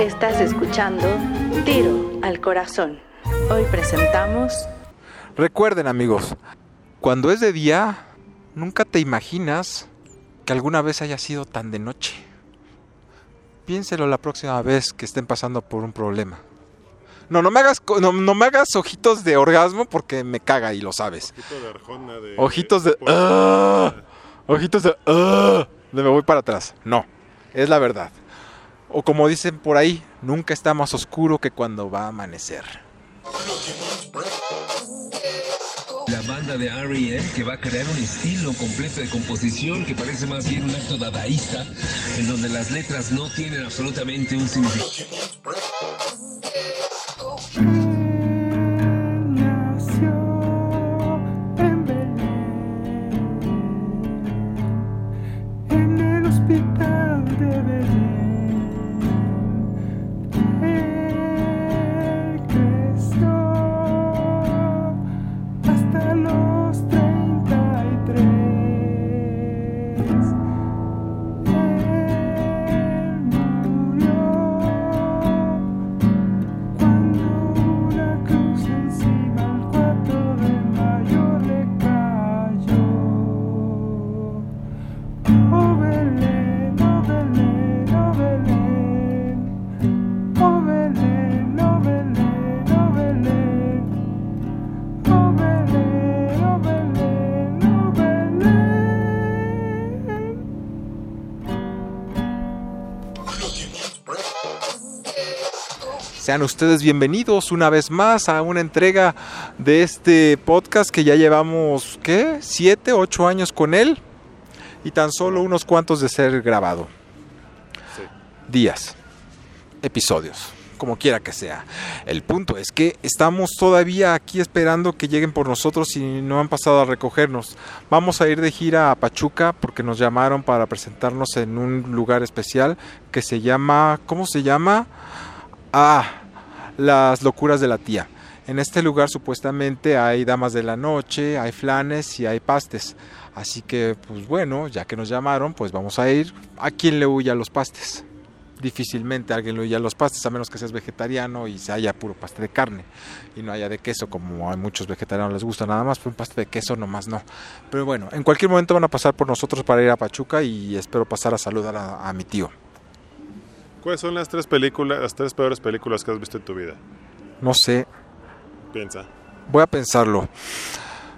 Estás escuchando Tiro al Corazón. Hoy presentamos... Recuerden amigos, cuando es de día, nunca te imaginas que alguna vez haya sido tan de noche. Piénselo la próxima vez que estén pasando por un problema. No, no me hagas, no, no me hagas ojitos de orgasmo porque me caga y lo sabes. Ojito de arjona de... Ojitos de... ¡Ah! Ojitos de... ¡Ah! de me voy para atrás. No, es la verdad. O como dicen por ahí, nunca está más oscuro que cuando va a amanecer. La banda de R.E.M. que va a crear un estilo completo de composición que parece más bien un acto dadaísta, en donde las letras no tienen absolutamente un significado. Sean ustedes bienvenidos una vez más a una entrega de este podcast que ya llevamos, ¿qué? ¿Siete, ocho años con él? Y tan solo unos cuantos de ser grabado. Sí. Días, episodios, como quiera que sea. El punto es que estamos todavía aquí esperando que lleguen por nosotros y no han pasado a recogernos. Vamos a ir de gira a Pachuca porque nos llamaron para presentarnos en un lugar especial que se llama, ¿cómo se llama? Ah, las locuras de la tía. En este lugar supuestamente hay damas de la noche, hay flanes y hay pastes. Así que, pues bueno, ya que nos llamaron, pues vamos a ir. ¿A quién le huye a los pastes? Difícilmente alguien le huye a los pastes, a menos que seas vegetariano y se haya puro paste de carne y no haya de queso, como a muchos vegetarianos les gusta nada más, pero un paste de queso nomás no. Pero bueno, en cualquier momento van a pasar por nosotros para ir a Pachuca y espero pasar a saludar a mi tío. ¿Cuáles son las tres películas, las tres peores películas que has visto en tu vida? No sé, Piensa. Voy a pensarlo.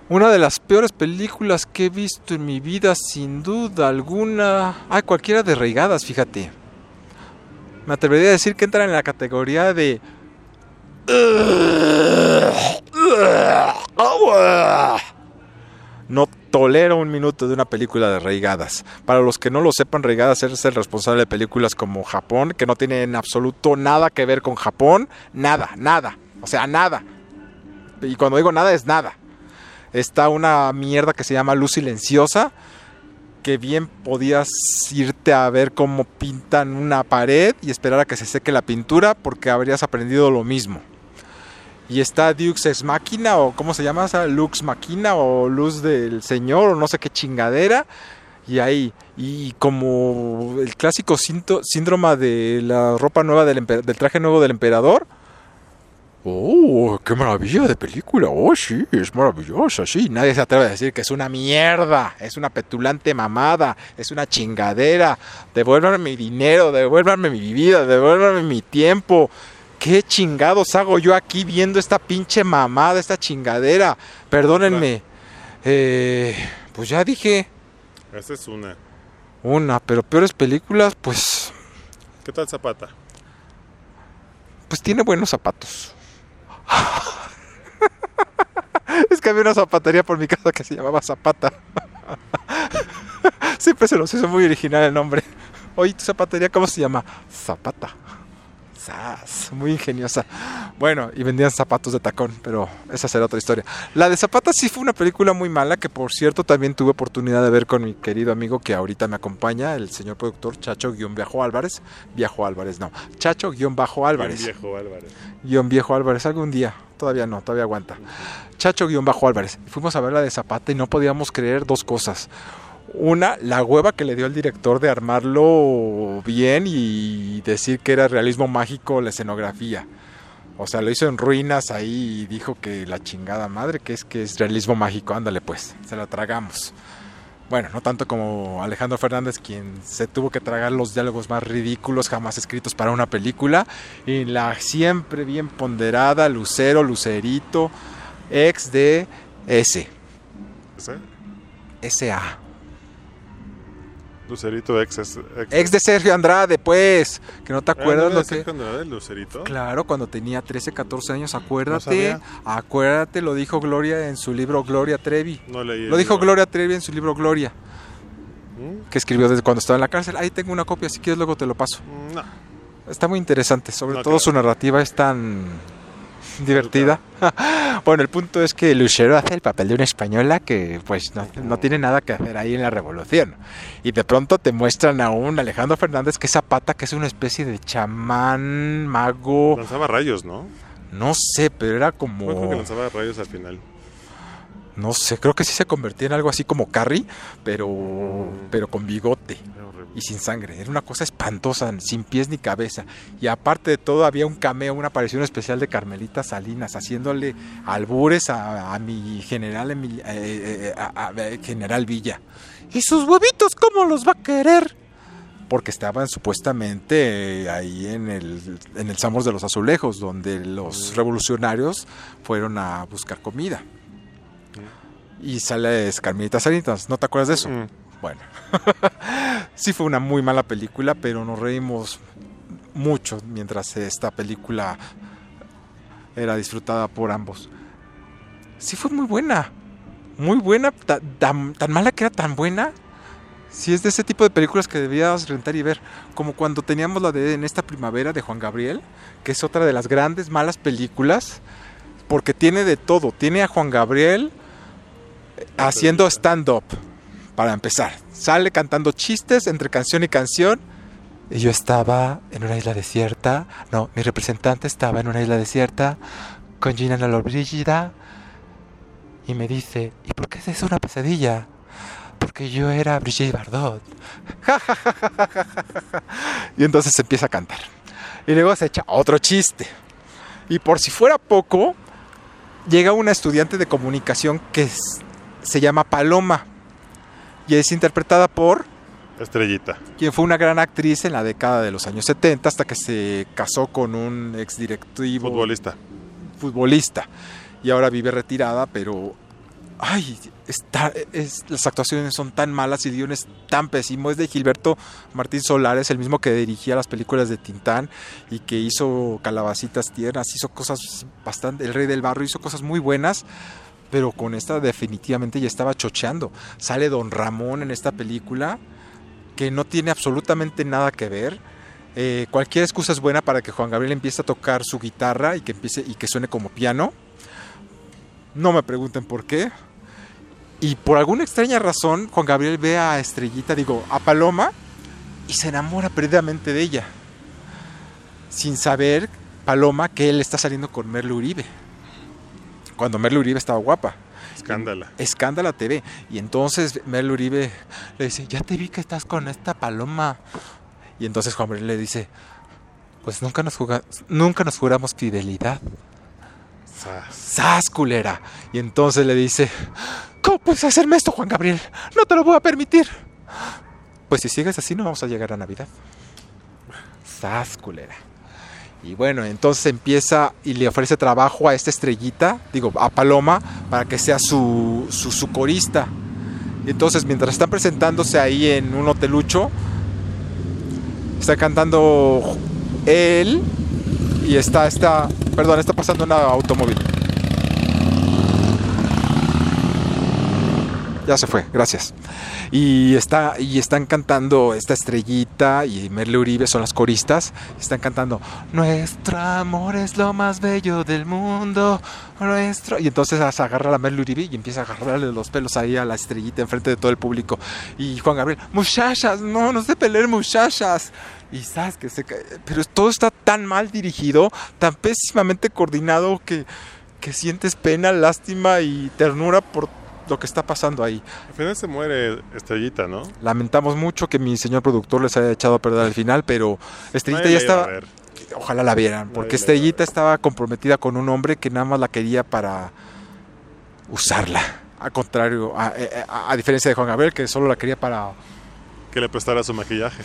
Una de las peores películas que he visto en mi vida, sin duda alguna. Ay, cualquiera de reigadas, fíjate. Me atrevería a decir que entra en la categoría de. No tolero un minuto de una película de reigadas. Para los que no lo sepan, reigadas es el responsable de películas como Japón, que no tienen en absoluto nada que ver con Japón. Nada, nada. O sea, nada. Y cuando digo nada es nada. Está una mierda que se llama Luz Silenciosa, que bien podías irte a ver cómo pintan una pared y esperar a que se seque la pintura porque habrías aprendido lo mismo. Y está Dux Ex Máquina o cómo se llama, esa Lux Máquina o Luz del Señor o no sé qué chingadera. Y ahí, y como el clásico sínto- síndrome de la ropa nueva del, del traje nuevo del emperador, Oh, qué maravilla de película. Oh, sí, es maravillosa, sí. Nadie se atreve a decir que es una mierda, es una petulante mamada, es una chingadera. Devuélvanme mi dinero, devuélvanme mi vida, devuélvanme mi tiempo. ¿Qué chingados hago yo aquí viendo esta pinche mamada, esta chingadera? Perdónenme. Eh, pues ya dije Esa es una. una, pero peores películas, pues, ¿Qué tal Zapata? pues tiene buenos zapatos. es que había una zapatería por mi casa que se llamaba Zapata. Siempre se nos hizo muy original el nombre. Oye, ¿tu zapatería cómo se llama? Zapata. Sas, muy ingeniosa. Bueno, y vendían zapatos de tacón, pero esa será otra historia. La de Zapata sí fue una película muy mala que por cierto también tuve oportunidad de ver con mi querido amigo que ahorita me acompaña, el señor productor Chacho-Viajo Álvarez. Viejo Álvarez, no. Chacho-Bajo Álvarez. Viejo Álvarez. Guión viejo Álvarez, algún día. Todavía no, todavía aguanta. Chacho guion bajo Álvarez. Fuimos a ver la de Zapata y no podíamos creer dos cosas. Una, la hueva que le dio el director de armarlo bien y decir que era realismo mágico la escenografía. O sea, lo hizo en ruinas ahí y dijo que la chingada madre, que es que es realismo mágico. Ándale pues, se la tragamos. Bueno, no tanto como Alejandro Fernández, quien se tuvo que tragar los diálogos más ridículos jamás escritos para una película. Y la siempre bien ponderada Lucero, Lucerito, ex de S. ¿Ese? S.A. Lucerito ex. es- Ex de Sergio Andrade, pues. Que no te Ah, ¿no acuerdas lo que. Sergio Andrade, Lucerito? Claro, cuando tenía 13, 14 años, acuérdate. acuérdate, lo dijo Gloria en su libro Gloria Trevi. No leí. Lo dijo libro. Gloria Trevi en su libro Gloria, ¿Mm? que escribió desde cuando estaba en la cárcel. Ahí tengo una copia, si quieres luego te lo paso. Mm, No. Está muy interesante, sobre No todo creo. su narrativa es tan divertida. bueno, el punto es que Lucero hace el papel de una española que pues no, no tiene nada que hacer ahí en la revolución. Y de pronto te muestran a un Alejandro Fernández que es Zapata, que es una especie de chamán, mago, Lanzaba rayos, ¿no? no sé, pero era Yo creo que como... lanzaba rayos al final. No sé, creo que sí se convertía en algo así como Carrie, pero, pero con bigote. Y sin sangre. Era una cosa espantosa, sin pies ni cabeza. Y aparte de todo, había un cameo, una aparición especial de Carmelita Salinas, haciéndole albures a, a mi general, Emil- eh, eh, a- a- eh, general Villa. ¿Y sus huevitos cómo los va a querer? Porque estaban supuestamente eh, ahí en el, en el Samos de los Azulejos, donde los revolucionarios fueron a buscar comida. Y sale Carmelita Salinas, ¿no te acuerdas de eso? Mm. Bueno, sí fue una muy mala película, pero nos reímos mucho mientras esta película era disfrutada por ambos. Sí fue muy buena, muy buena, ta- tan, tan mala que era tan buena. Sí es de ese tipo de películas que debías rentar y ver, como cuando teníamos la de En esta primavera de Juan Gabriel, que es otra de las grandes malas películas, porque tiene de todo, tiene a Juan Gabriel eh, haciendo stand-up para empezar. Sale cantando chistes entre canción y canción. Y yo estaba en una isla desierta. No, mi representante estaba en una isla desierta con Gina Lollobrigida. Y me dice, ¿y por qué es una pesadilla? Porque yo era Brigitte Bardot. y entonces empieza a cantar. Y luego se echa otro chiste. Y por si fuera poco, llega una estudiante de comunicación que se llama Paloma y es interpretada por Estrellita. quien fue una gran actriz en la década de los años 70 hasta que se casó con un exdirectivo Futbolista. futbolista y ahora vive retirada, pero ay, está, es, las actuaciones son tan malas y el guion es tan pésimo. Es de Gilberto Martín Solares, el mismo que dirigía las películas de Tintán y que hizo Calabacitas Tiernas, hizo cosas bastante, El Rey del Barro hizo cosas muy buenas. Pero con esta definitivamente ya estaba chocheando. Sale Don Ramón en esta película que no tiene absolutamente nada que ver. Eh, cualquier excusa es buena para que Juan Gabriel empiece a tocar su guitarra y que empiece y que suene como piano. No me pregunten por qué. Y por alguna extraña razón, Juan Gabriel ve a Estrellita, digo, a Paloma, y se enamora perdidamente de ella. Sin saber, Paloma, que él está saliendo con Merle Uribe. Cuando Merle Uribe estaba guapa. Escándala. Escándala TV. Y entonces Merle Uribe le dice, ya te vi que estás con esta paloma. Y entonces Juan Gabriel le dice, pues nunca nos, nunca nos juramos fidelidad. Sas. ¡Sas, culera! Y entonces le dice, ¿cómo puedes hacerme esto, Juan Gabriel? No te lo voy a permitir. Pues si sigues así no vamos a llegar a Navidad. ¡Sas, culera! Y bueno, entonces empieza y le ofrece trabajo a esta estrellita, digo, a Paloma, para que sea su, su, su entonces, mientras están presentándose ahí en un hotelucho, está cantando él y está, está, perdón, está pasando un automóvil. Ya se fue, gracias. Y está y están cantando esta estrellita y Merle Uribe son las coristas. Están cantando Nuestro amor es lo más bello del mundo. Nuestro. Y entonces agarra a Merle Uribe y empieza a agarrarle los pelos ahí a la estrellita enfrente de todo el público. Y Juan Gabriel, muchachas, no, no se peleen, muchachas. Y sabes que se cae. Pero todo está tan mal dirigido, tan pésimamente coordinado que, que sientes pena, lástima y ternura por lo que está pasando ahí. Al final se muere Estrellita, ¿no? Lamentamos mucho que mi señor productor les haya echado a perder al final, pero Estrellita Nadie ya estaba... Ojalá la vieran, Nadie porque a Estrellita estaba comprometida con un hombre que nada más la quería para usarla. A contrario, a, a- a diferencia de Juan Gabriel, que solo la quería para... Que le prestara su maquillaje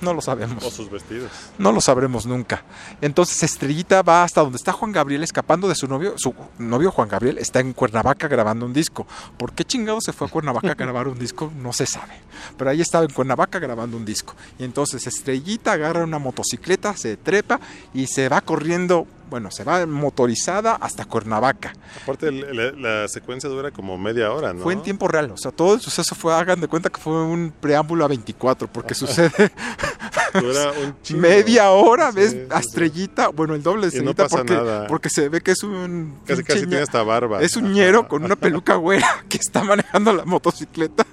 No lo sabemos. o sus vestidos. No lo sabremos nunca. Entonces Estrellita va hasta donde está Juan Gabriel escapando de su novio. Su novio Juan Gabriel está en Cuernavaca grabando un disco. ¿Por qué chingado se fue a Cuernavaca a grabar un disco? No se sabe. Pero ahí estaba en Cuernavaca grabando un disco. Y entonces Estrellita agarra una motocicleta, se trepa y se va corriendo, bueno, se va motorizada hasta Cuernavaca. Aparte, el- el- la secuencia dura como media hora, ¿no? Fue en tiempo real. O sea, todo el suceso fue, hagan de cuenta que fue un preámbulo a 24, porque sucede Dura un chingo. media hora, ves Sí, sí. Estrellita, bueno, el doble de no Estrellita porque, nada. porque se ve que es un Casi casi tiene hasta barba. es un ñero con una peluca güera que está manejando la motocicleta.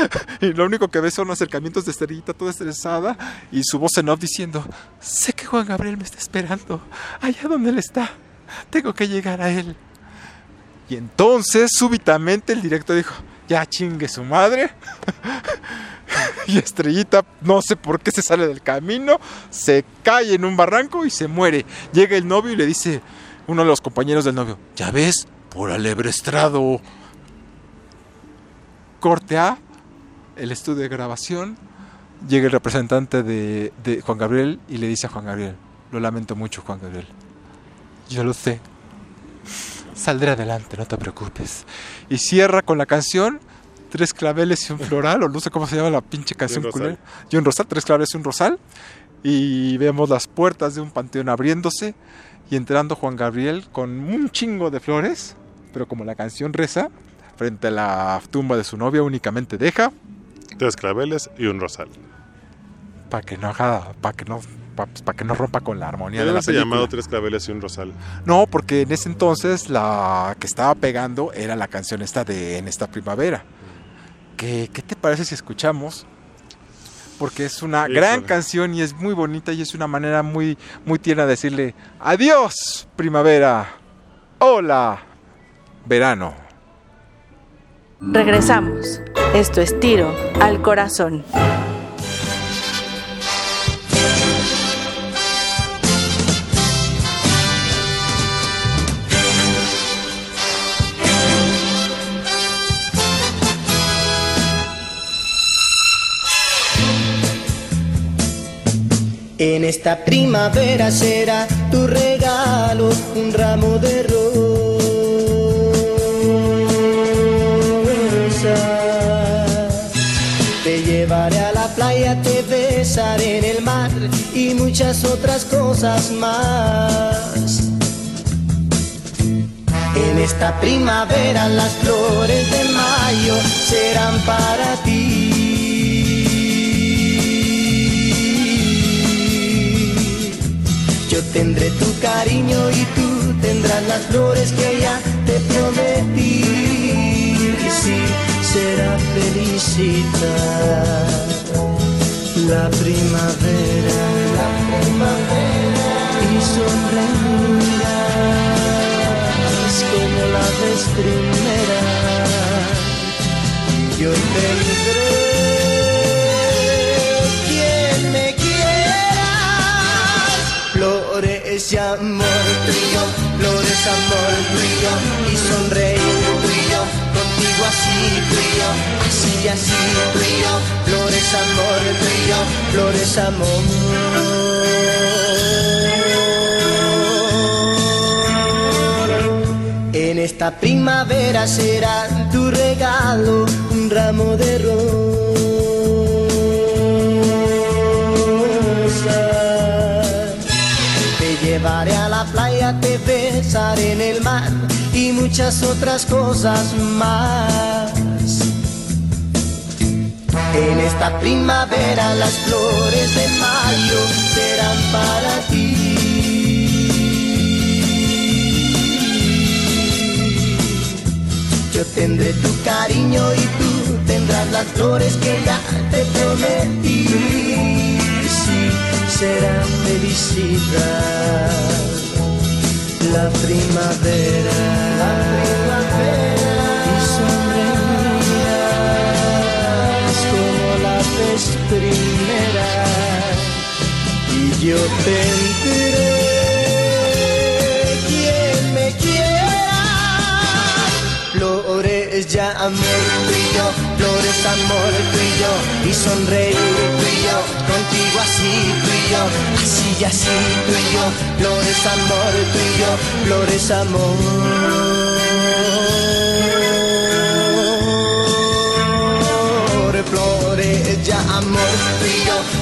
Y lo único que ves son acercamientos de Estrellita toda estresada y su voz en off diciendo, sé que Juan Gabriel me está esperando, allá donde él está, tengo que llegar a él. Y entonces súbitamente el director dijo, ya chingue su madre. Y Estrellita, no sé por qué se sale del camino, se cae en un barranco y se muere. Llega el novio y le dice uno de los compañeros del novio, ya ves, por alebrestrado. Corte A, el estudio de grabación, llega el representante de, de Juan Gabriel y le dice a Juan Gabriel, lo lamento mucho Juan Gabriel, yo lo sé, saldré adelante, no te preocupes. Y cierra con la canción Tres claveles y un floral, o no sé cómo se llama la pinche canción rosal. Y un rosal, tres claveles y un rosal. Y vemos las puertas de un panteón abriéndose y entrando Juan Gabriel con un chingo de flores, pero como la canción reza, frente a la tumba de su novia únicamente deja Tres claveles y un rosal. para que no haga, para que no para que no rompa con la armonía de la película. llamado Tres claveles y un rosal. No, porque en ese entonces la que estaba pegando era la canción esta de En esta primavera. ¿Qué, qué te parece si escuchamos? Porque es una gran canción y es muy bonita y es una manera muy, muy tierna de decirle adiós primavera, hola verano. Regresamos. Esto es Tiro al Corazón. En esta primavera será tu regalo un ramo de rosas. En el mar y muchas otras cosas más. En esta primavera las flores de mayo serán para ti. Yo tendré tu cariño y tú tendrás las flores que ya te prometí. Y sí, será felicidad. La primavera, la primavera, y sonreirás como la vez primera. Y yo tendré quien me quiera. Flores y amor tuyo, flores, amor tuyo, y sonreír tuyo, contigo así tuyo, así así tuyo, flores, amor tuyo, flores, amor. En esta primavera será tu regalo un ramo de rosas. Te llevaré a la playa, te besaré en el mar y muchas otras cosas más. En esta primavera las flores de mayo serán para ti. Yo tendré tu cariño y tú tendrás las flores que ya te prometí. Sí, será felicidad. La primavera, la primavera. Yo tendré quien me quiera. Flores ya amor tú y yo, flores amor tú y yo, y sonreír tú y yo, contigo así tú y yo, así y así tú y yo, flores amor tú y yo, flores amor. Flores ya amor tú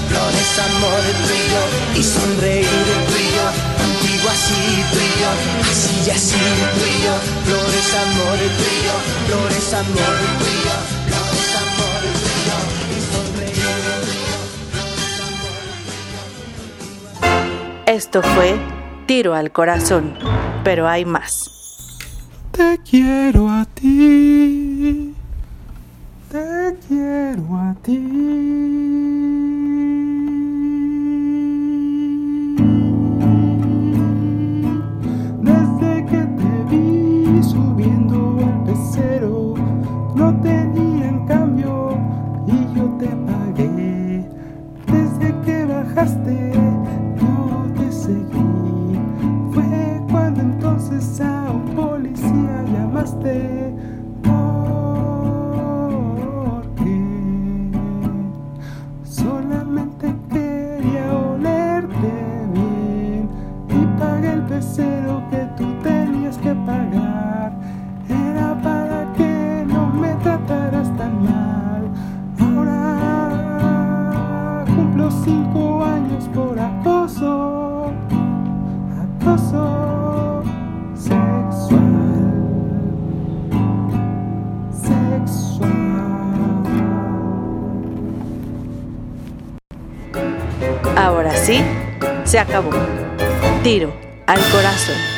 flores amor tú y yo, y sonreír tú y yo, contigo así tú y yo, así y así tú y yo, flores amor tú y yo, flores amor tú y yo, flores amor y y sonreír y flores amor. Esto fue Tiro al Corazón, pero hay más. Te quiero a ti. Te quiero a ti. Se acabó. Tiro al Corazón.